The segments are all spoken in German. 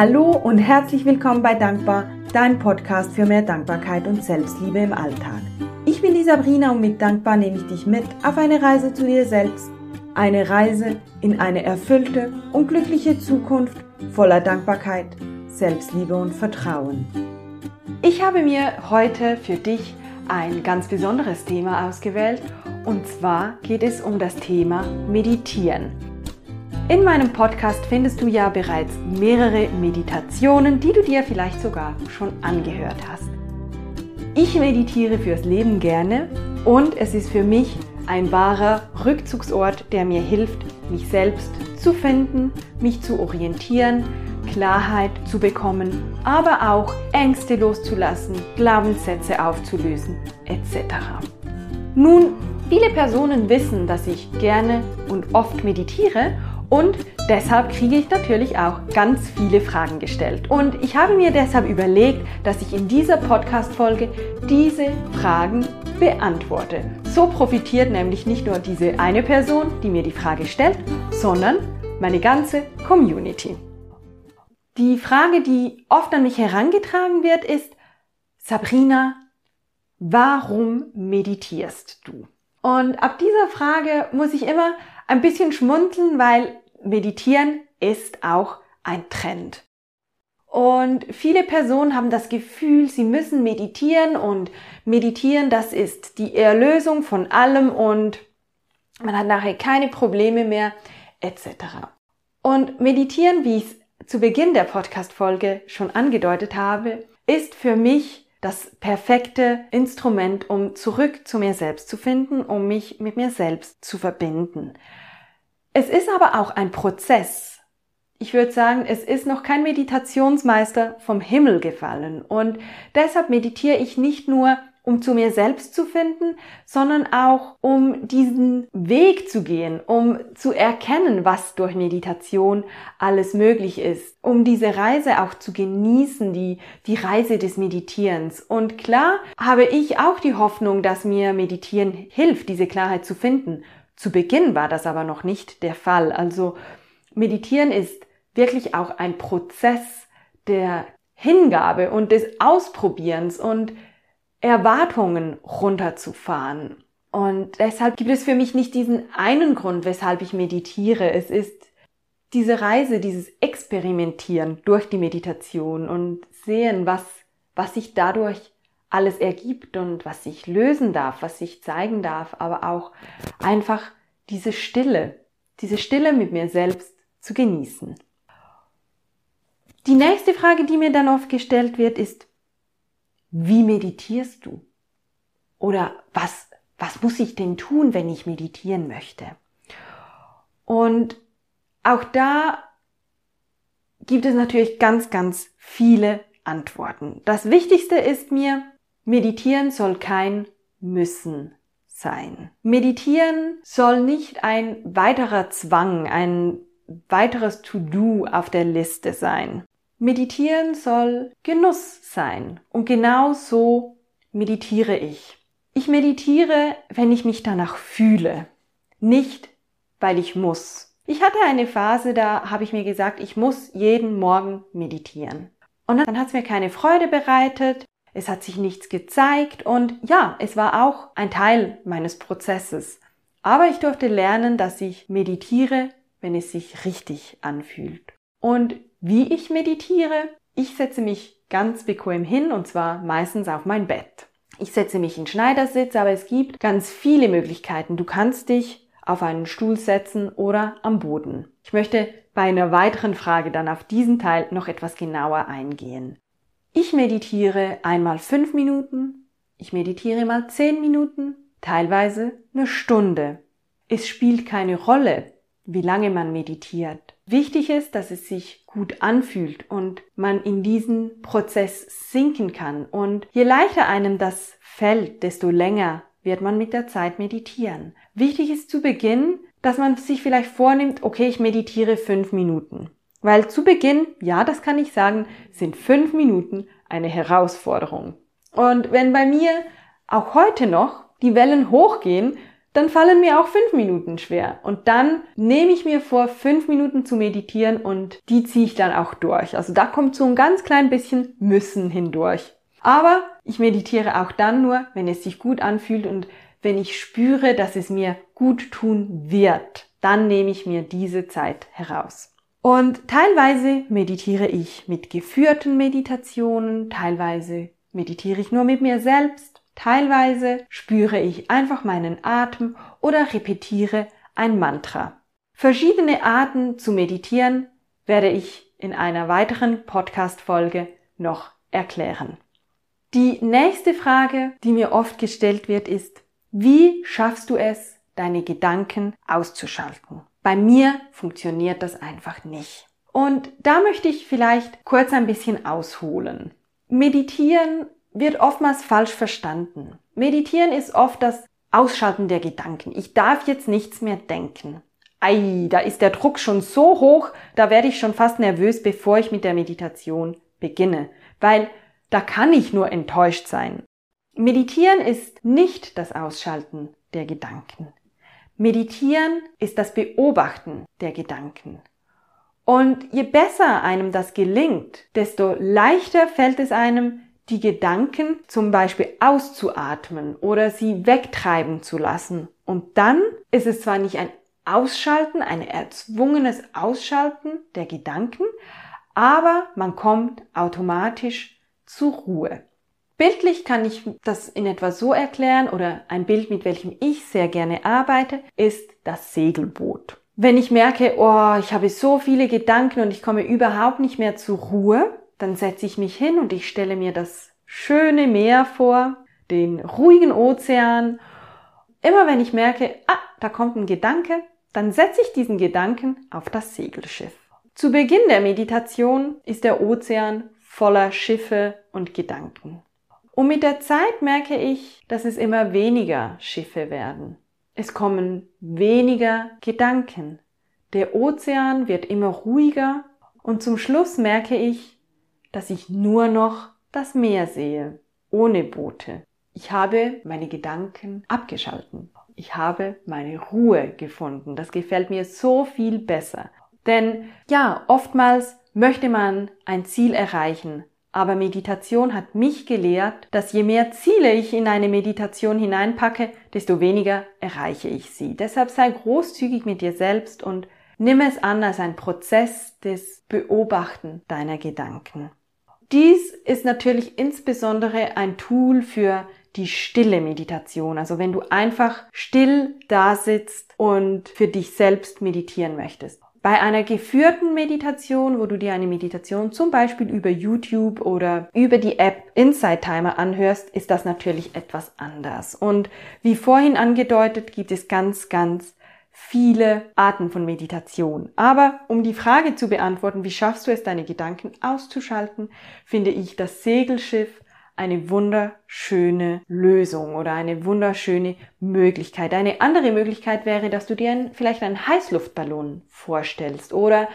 Hallo und herzlich willkommen bei Dankbar, dein Podcast für mehr Dankbarkeit und Selbstliebe im Alltag. Ich bin die Sabrina und mit Dankbar nehme ich dich mit auf eine Reise zu dir selbst. Eine Reise in eine erfüllte und glückliche Zukunft voller Dankbarkeit, Selbstliebe und Vertrauen. Ich habe mir heute für dich ein ganz besonderes Thema ausgewählt und zwar geht es um das Thema Meditieren. In meinem Podcast findest du ja bereits mehrere Meditationen, die du dir vielleicht sogar schon angehört hast. Ich meditiere fürs Leben gerne und es ist für mich ein wahrer Rückzugsort, der mir hilft, mich selbst zu finden, mich zu orientieren, Klarheit zu bekommen, aber auch Ängste loszulassen, Glaubenssätze aufzulösen etc. Nun, viele Personen wissen, dass ich gerne und oft meditiere und deshalb kriege ich natürlich auch ganz viele Fragen gestellt. Und ich habe mir deshalb überlegt, dass ich in dieser Podcast-Folge diese Fragen beantworte. So profitiert nämlich nicht nur diese eine Person, die mir die Frage stellt, sondern meine ganze Community. Die Frage, die oft an mich herangetragen wird, ist, Sabrina, warum meditierst du? Und ab dieser Frage muss ich immer ein bisschen schmunzeln, weil Meditieren ist auch ein Trend. Und viele Personen haben das Gefühl, sie müssen meditieren und meditieren, das ist die Erlösung von allem und man hat nachher keine Probleme mehr etc. Und meditieren, wie ich es zu Beginn der Podcast-Folge schon angedeutet habe, ist für mich das perfekte Instrument, um zurück zu mir selbst zu finden, um mich mit mir selbst zu verbinden. Es ist aber auch ein Prozess. Ich würde sagen, es ist noch kein Meditationsmeister vom Himmel gefallen. Und deshalb meditiere ich nicht nur, um zu mir selbst zu finden, sondern auch, um diesen Weg zu gehen, um zu erkennen, was durch Meditation alles möglich ist, um diese Reise auch zu genießen, die, die Reise des Meditierens. Und klar habe ich auch die Hoffnung, dass mir Meditieren hilft, diese Klarheit zu finden. Zu Beginn war das aber noch nicht der Fall. Also meditieren ist wirklich auch ein Prozess der Hingabe und des Ausprobierens und Erwartungen runterzufahren. Und deshalb gibt es für mich nicht diesen einen Grund, weshalb ich meditiere. Es ist diese Reise, dieses Experimentieren durch die Meditation und sehen, was, was sich dadurch alles ergibt und was sich lösen darf, was sich zeigen darf, aber auch einfach diese Stille, diese Stille mit mir selbst zu genießen. Die nächste Frage, die mir dann oft gestellt wird, ist, wie meditierst du? Oder was, was muss ich denn tun, wenn ich meditieren möchte? Und auch da gibt es natürlich ganz, ganz viele Antworten. Das Wichtigste ist mir, Meditieren soll kein Müssen sein. Meditieren soll nicht ein weiterer Zwang, ein weiteres To-Do auf der Liste sein. Meditieren soll Genuss sein. Und genau so meditiere ich. Ich meditiere, wenn ich mich danach fühle. Nicht, weil ich muss. Ich hatte eine Phase, da habe ich mir gesagt, ich muss jeden Morgen meditieren. Und dann hat es mir keine Freude bereitet. Es hat sich nichts gezeigt und ja, es war auch ein Teil meines Prozesses. Aber ich durfte lernen, dass ich meditiere, wenn es sich richtig anfühlt. Und wie ich meditiere? Ich setze mich ganz bequem hin und zwar meistens auf mein Bett. Ich setze mich in Schneidersitz, aber es gibt ganz viele Möglichkeiten. Du kannst dich auf einen Stuhl setzen oder am Boden. Ich möchte bei einer weiteren Frage dann auf diesen Teil noch etwas genauer eingehen. Ich meditiere einmal fünf Minuten, ich meditiere mal zehn Minuten, teilweise eine Stunde. Es spielt keine Rolle, wie lange man meditiert. Wichtig ist, dass es sich gut anfühlt und man in diesen Prozess sinken kann. Und je leichter einem das fällt, desto länger wird man mit der Zeit meditieren. Wichtig ist zu Beginn, dass man sich vielleicht vornimmt, okay, ich meditiere fünf Minuten. Weil zu Beginn, ja, das kann ich sagen, sind fünf Minuten eine Herausforderung. Und wenn bei mir auch heute noch die Wellen hochgehen, dann fallen mir auch fünf Minuten schwer. Und dann nehme ich mir vor, fünf Minuten zu meditieren und die ziehe ich dann auch durch. Also da kommt so ein ganz klein bisschen Müssen hindurch. Aber ich meditiere auch dann nur, wenn es sich gut anfühlt und wenn ich spüre, dass es mir gut tun wird. Dann nehme ich mir diese Zeit heraus. Und teilweise meditiere ich mit geführten Meditationen, teilweise meditiere ich nur mit mir selbst Teilweise spüre ich einfach meinen Atem oder repetiere ein Mantra. Verschiedene Arten zu meditieren werde ich in einer weiteren Podcast-Folge noch erklären. Die nächste Frage, die mir oft gestellt wird, ist, wie schaffst du es, deine Gedanken auszuschalten? Bei mir funktioniert das einfach nicht. Und da möchte ich vielleicht kurz ein bisschen ausholen. Meditieren wird oftmals falsch verstanden. Meditieren ist oft das Ausschalten der Gedanken. Ich darf jetzt nichts mehr denken. Ei, da ist der Druck schon so hoch, da werde ich schon fast nervös, bevor ich mit der Meditation beginne, weil da kann ich nur enttäuscht sein. Meditieren ist nicht das Ausschalten der Gedanken. Meditieren ist das Beobachten der Gedanken. Und je besser einem das gelingt, desto leichter fällt es einem, die Gedanken zum Beispiel auszuatmen oder sie wegtreiben zu lassen. Und dann ist es zwar nicht ein Ausschalten, ein erzwungenes Ausschalten der Gedanken, aber man kommt automatisch zur Ruhe. Bildlich kann ich das in etwa so erklären oder ein Bild, mit welchem ich sehr gerne arbeite, ist das Segelboot. Wenn ich merke, oh, ich habe so viele Gedanken und ich komme überhaupt nicht mehr zur Ruhe, dann setze ich mich hin und ich stelle mir das schöne Meer vor, den ruhigen Ozean. Immer wenn ich merke, ah, da kommt ein Gedanke, dann setze ich diesen Gedanken auf das Segelschiff. Zu Beginn der Meditation ist der Ozean voller Schiffe und Gedanken. Und mit der Zeit merke ich, dass es immer weniger Schiffe werden. Es kommen weniger Gedanken. Der Ozean wird immer ruhiger und zum Schluss merke ich, dass ich nur noch das Meer sehe, ohne Boote. Ich habe meine Gedanken abgeschalten. Ich habe meine Ruhe gefunden. Das gefällt mir so viel besser. Denn ja, oftmals möchte man ein Ziel erreichen, aber Meditation hat mich gelehrt, dass je mehr Ziele ich in eine Meditation hineinpacke, desto weniger erreiche ich sie. Deshalb sei großzügig mit dir selbst und nimm es an als ein Prozess des Beobachten deiner Gedanken. Dies ist natürlich insbesondere ein Tool für die stille Meditation. Also wenn du einfach still da sitzt und für dich selbst meditieren möchtest. Bei einer geführten Meditation, wo du dir eine Meditation zum Beispiel über YouTube oder über die App Insight Timer anhörst, ist das natürlich etwas anders. Und wie vorhin angedeutet, gibt es ganz, ganz viele Arten von Meditation. Aber um die Frage zu beantworten, wie schaffst du es, deine Gedanken auszuschalten, finde ich das Segelschiff eine wunderschöne Lösung oder eine wunderschöne Möglichkeit. Eine andere Möglichkeit wäre, dass du dir ein, vielleicht einen Heißluftballon vorstellst oder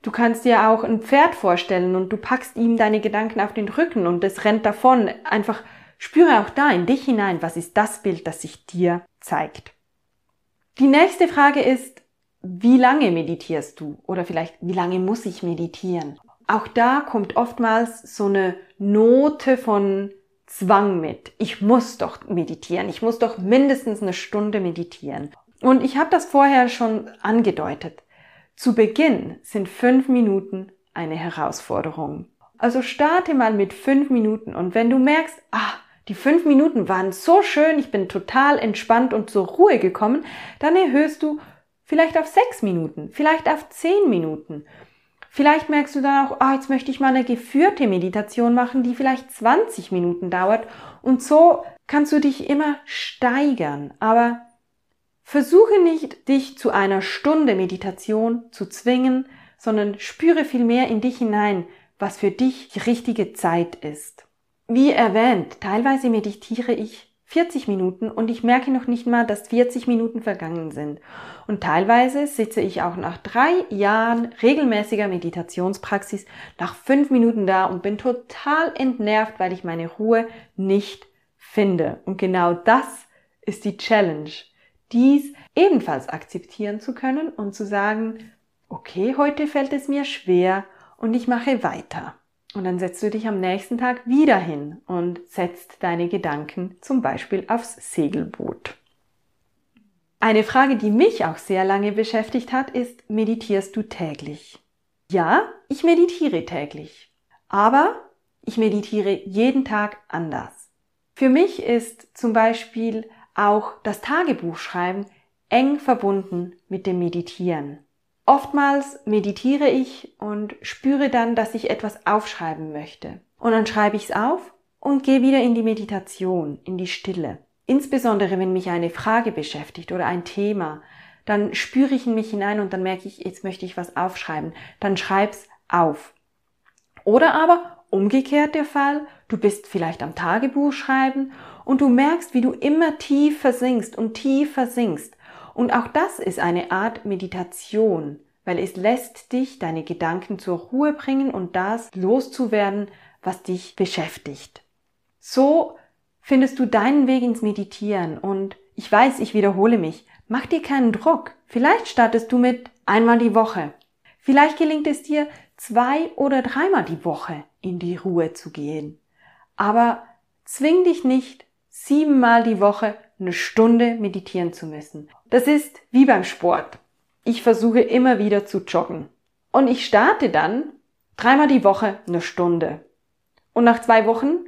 Du kannst dir auch ein Pferd vorstellen und du packst ihm deine Gedanken auf den Rücken und es rennt davon. Einfach spüre auch da in dich hinein, was ist das Bild, das sich dir zeigt. Die nächste Frage ist, wie lange meditierst du? Oder vielleicht, wie lange muss ich meditieren? Auch da kommt oftmals so eine Note von Zwang mit. Ich muss doch meditieren. Ich muss doch mindestens eine Stunde meditieren. Und ich habe das vorher schon angedeutet. Zu Beginn sind fünf Minuten eine Herausforderung. Also starte mal mit fünf Minuten und wenn du merkst, ah, die fünf Minuten waren so schön, ich bin total entspannt und zur Ruhe gekommen, dann erhöhst du vielleicht auf sechs Minuten, vielleicht auf zehn Minuten. Vielleicht merkst du dann auch, ah, jetzt möchte ich mal eine geführte Meditation machen, die vielleicht 20 Minuten dauert. Und so kannst du dich immer steigern. Aber versuche nicht, dich zu einer Stunde Meditation zu zwingen, sondern spüre vielmehr in dich hinein, was für dich die richtige Zeit ist. Wie erwähnt, teilweise meditiere ich 40 Minuten und ich merke noch nicht mal, dass 40 Minuten vergangen sind. Und teilweise sitze ich auch nach drei Jahren regelmäßiger Meditationspraxis nach fünf Minuten da und bin total entnervt, weil ich meine Ruhe nicht finde. Und genau das ist die Challenge. dies ebenfalls akzeptieren zu können und zu sagen, okay, heute fällt es mir schwer und ich mache weiter. Und dann setzt du dich am nächsten Tag wieder hin und setzt deine Gedanken zum Beispiel aufs Segelboot. Eine Frage, die mich auch sehr lange beschäftigt hat, ist, meditierst du täglich? Ja, ich meditiere täglich. Aber ich meditiere jeden Tag anders. Für mich ist zum Beispiel auch das Tagebuchschreiben eng verbunden mit dem Meditieren. Oftmals meditiere ich und spüre dann, dass ich etwas aufschreiben möchte. Und dann schreibe ich es auf und gehe wieder in die Meditation, in die Stille. Insbesondere wenn mich eine Frage beschäftigt oder ein Thema, dann spüre ich in mich hinein und dann merke ich, jetzt möchte ich was aufschreiben. Dann schreib's auf. Oder aber umgekehrt der Fall, du bist vielleicht am Tagebuch schreiben und du merkst, wie du immer tief versinkst und tief versinkst und auch das ist eine Art Meditation, weil es lässt dich deine Gedanken zur Ruhe bringen und das loszuwerden, was dich beschäftigt. So findest du deinen Weg ins Meditieren und ich weiß, ich wiederhole mich. Mach dir keinen Druck. Vielleicht startest du mit einmal die Woche. Vielleicht gelingt es dir zwei oder dreimal die Woche in die Ruhe zu gehen. Aber zwing dich nicht siebenmal die Woche eine Stunde meditieren zu müssen. Das ist wie beim Sport. Ich versuche immer wieder zu joggen. Und ich starte dann dreimal die Woche eine Stunde. Und nach zwei Wochen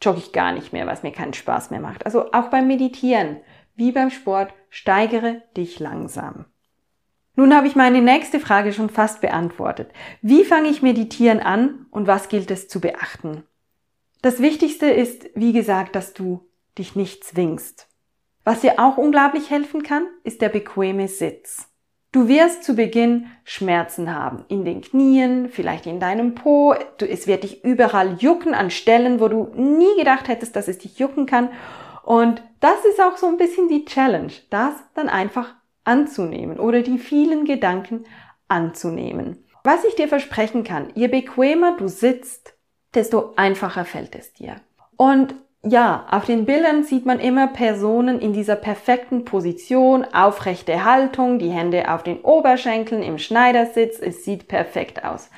jogge ich gar nicht mehr, was mir keinen Spaß mehr macht. Also auch beim Meditieren, wie beim Sport, steigere dich langsam. Nun habe ich meine nächste Frage schon fast beantwortet. Wie fange ich Meditieren an und was gilt es zu beachten? Das Wichtigste ist, wie gesagt, dass du dich nicht zwingst. Was dir auch unglaublich helfen kann, ist der bequeme Sitz. Du wirst zu Beginn Schmerzen haben. In den Knien, vielleicht in deinem Po. Es wird dich überall jucken an Stellen, wo du nie gedacht hättest, dass es dich jucken kann. Und das ist auch so ein bisschen die Challenge, das dann einfach anzunehmen oder die vielen Gedanken anzunehmen. Was ich dir versprechen kann, je bequemer du sitzt, desto einfacher fällt es dir. Und ja, auf den Bildern sieht man immer Personen in dieser perfekten Position, aufrechte Haltung, die Hände auf den Oberschenkeln im Schneidersitz, es sieht perfekt aus.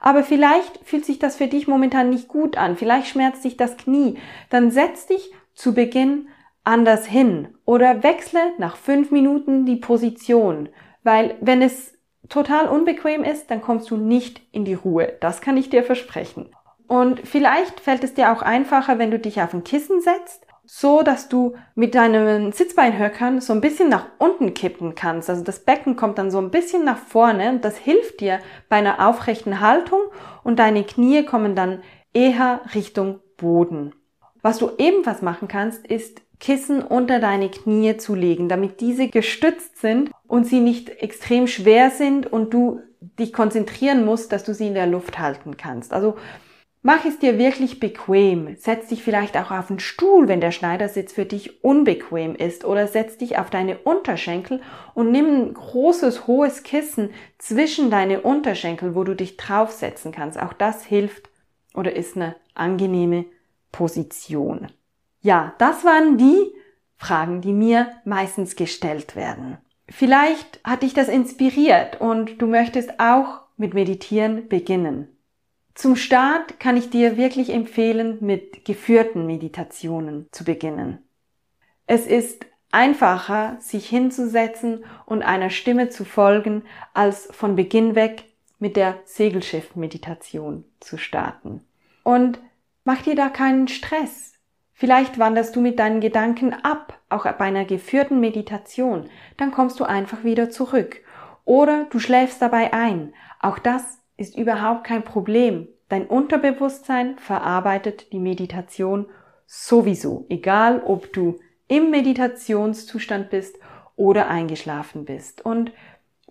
Aber vielleicht fühlt sich das für dich momentan nicht gut an, vielleicht schmerzt dich das Knie, dann setz dich zu Beginn anders hin oder wechsle nach fünf Minuten die Position, weil wenn es total unbequem ist, dann kommst du nicht in die Ruhe. Das kann ich dir versprechen. Und vielleicht fällt es dir auch einfacher, wenn du dich auf ein Kissen setzt, so dass du mit deinen Sitzbeinhöckern so ein bisschen nach unten kippen kannst. Also das Becken kommt dann so ein bisschen nach vorne und das hilft dir bei einer aufrechten Haltung und deine Knie kommen dann eher Richtung Boden. Was du ebenfalls machen kannst, ist Kissen unter deine Knie zu legen, damit diese gestützt sind und sie nicht extrem schwer sind und du dich konzentrieren musst, dass du sie in der Luft halten kannst. Also Mach es dir wirklich bequem. Setz dich vielleicht auch auf einen Stuhl, wenn der Schneidersitz für dich unbequem ist, oder setz dich auf deine Unterschenkel und nimm ein großes, hohes Kissen zwischen deine Unterschenkel, wo du dich draufsetzen kannst. Auch das hilft oder ist eine angenehme Position. Ja, das waren die Fragen, die mir meistens gestellt werden. Vielleicht hat dich das inspiriert und du möchtest auch mit Meditieren beginnen. Zum Start kann ich dir wirklich empfehlen, mit geführten Meditationen zu beginnen. Es ist einfacher, sich hinzusetzen und einer Stimme zu folgen, als von Beginn weg mit der Segelschiff-Meditation zu starten. Und mach dir da keinen Stress. Vielleicht wanderst du mit deinen Gedanken ab, auch bei einer geführten Meditation. Dann kommst du einfach wieder zurück. Oder du schläfst dabei ein. Auch das ist überhaupt kein Problem. Dein Unterbewusstsein verarbeitet die Meditation sowieso, egal ob du im Meditationszustand bist oder eingeschlafen bist. Und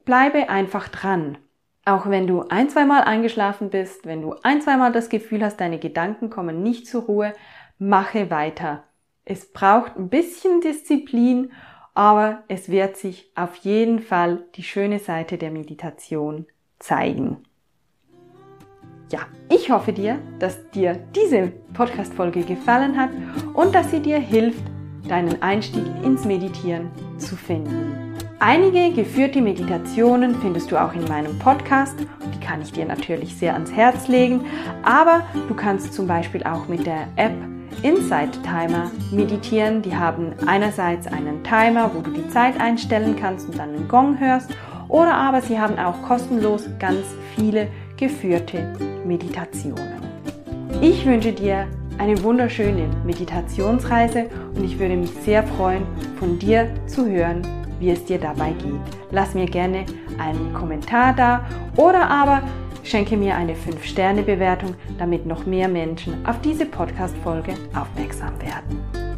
bleibe einfach dran. Auch wenn du ein, zweimal eingeschlafen bist, wenn du ein, zweimal das Gefühl hast, deine Gedanken kommen nicht zur Ruhe, mache weiter. Es braucht ein bisschen Disziplin, aber es wird sich auf jeden Fall die schöne Seite der Meditation zeigen. Ja, ich hoffe dir, dass dir diese Podcast-Folge gefallen hat und dass sie dir hilft, deinen Einstieg ins Meditieren zu finden. Einige geführte Meditationen findest du auch in meinem Podcast. Die kann ich dir natürlich sehr ans Herz legen. Aber du kannst zum Beispiel auch mit der App Insight Timer meditieren. Die haben einerseits einen Timer, wo du die Zeit einstellen kannst und dann einen Gong hörst. Oder aber sie haben auch kostenlos ganz viele geführte Meditationen. Ich wünsche dir eine wunderschöne Meditationsreise und ich würde mich sehr freuen, von dir zu hören, wie es dir dabei geht. Lass mir gerne einen Kommentar da oder aber schenke mir eine 5-Sterne-Bewertung, damit noch mehr Menschen auf diese Podcast-Folge aufmerksam werden.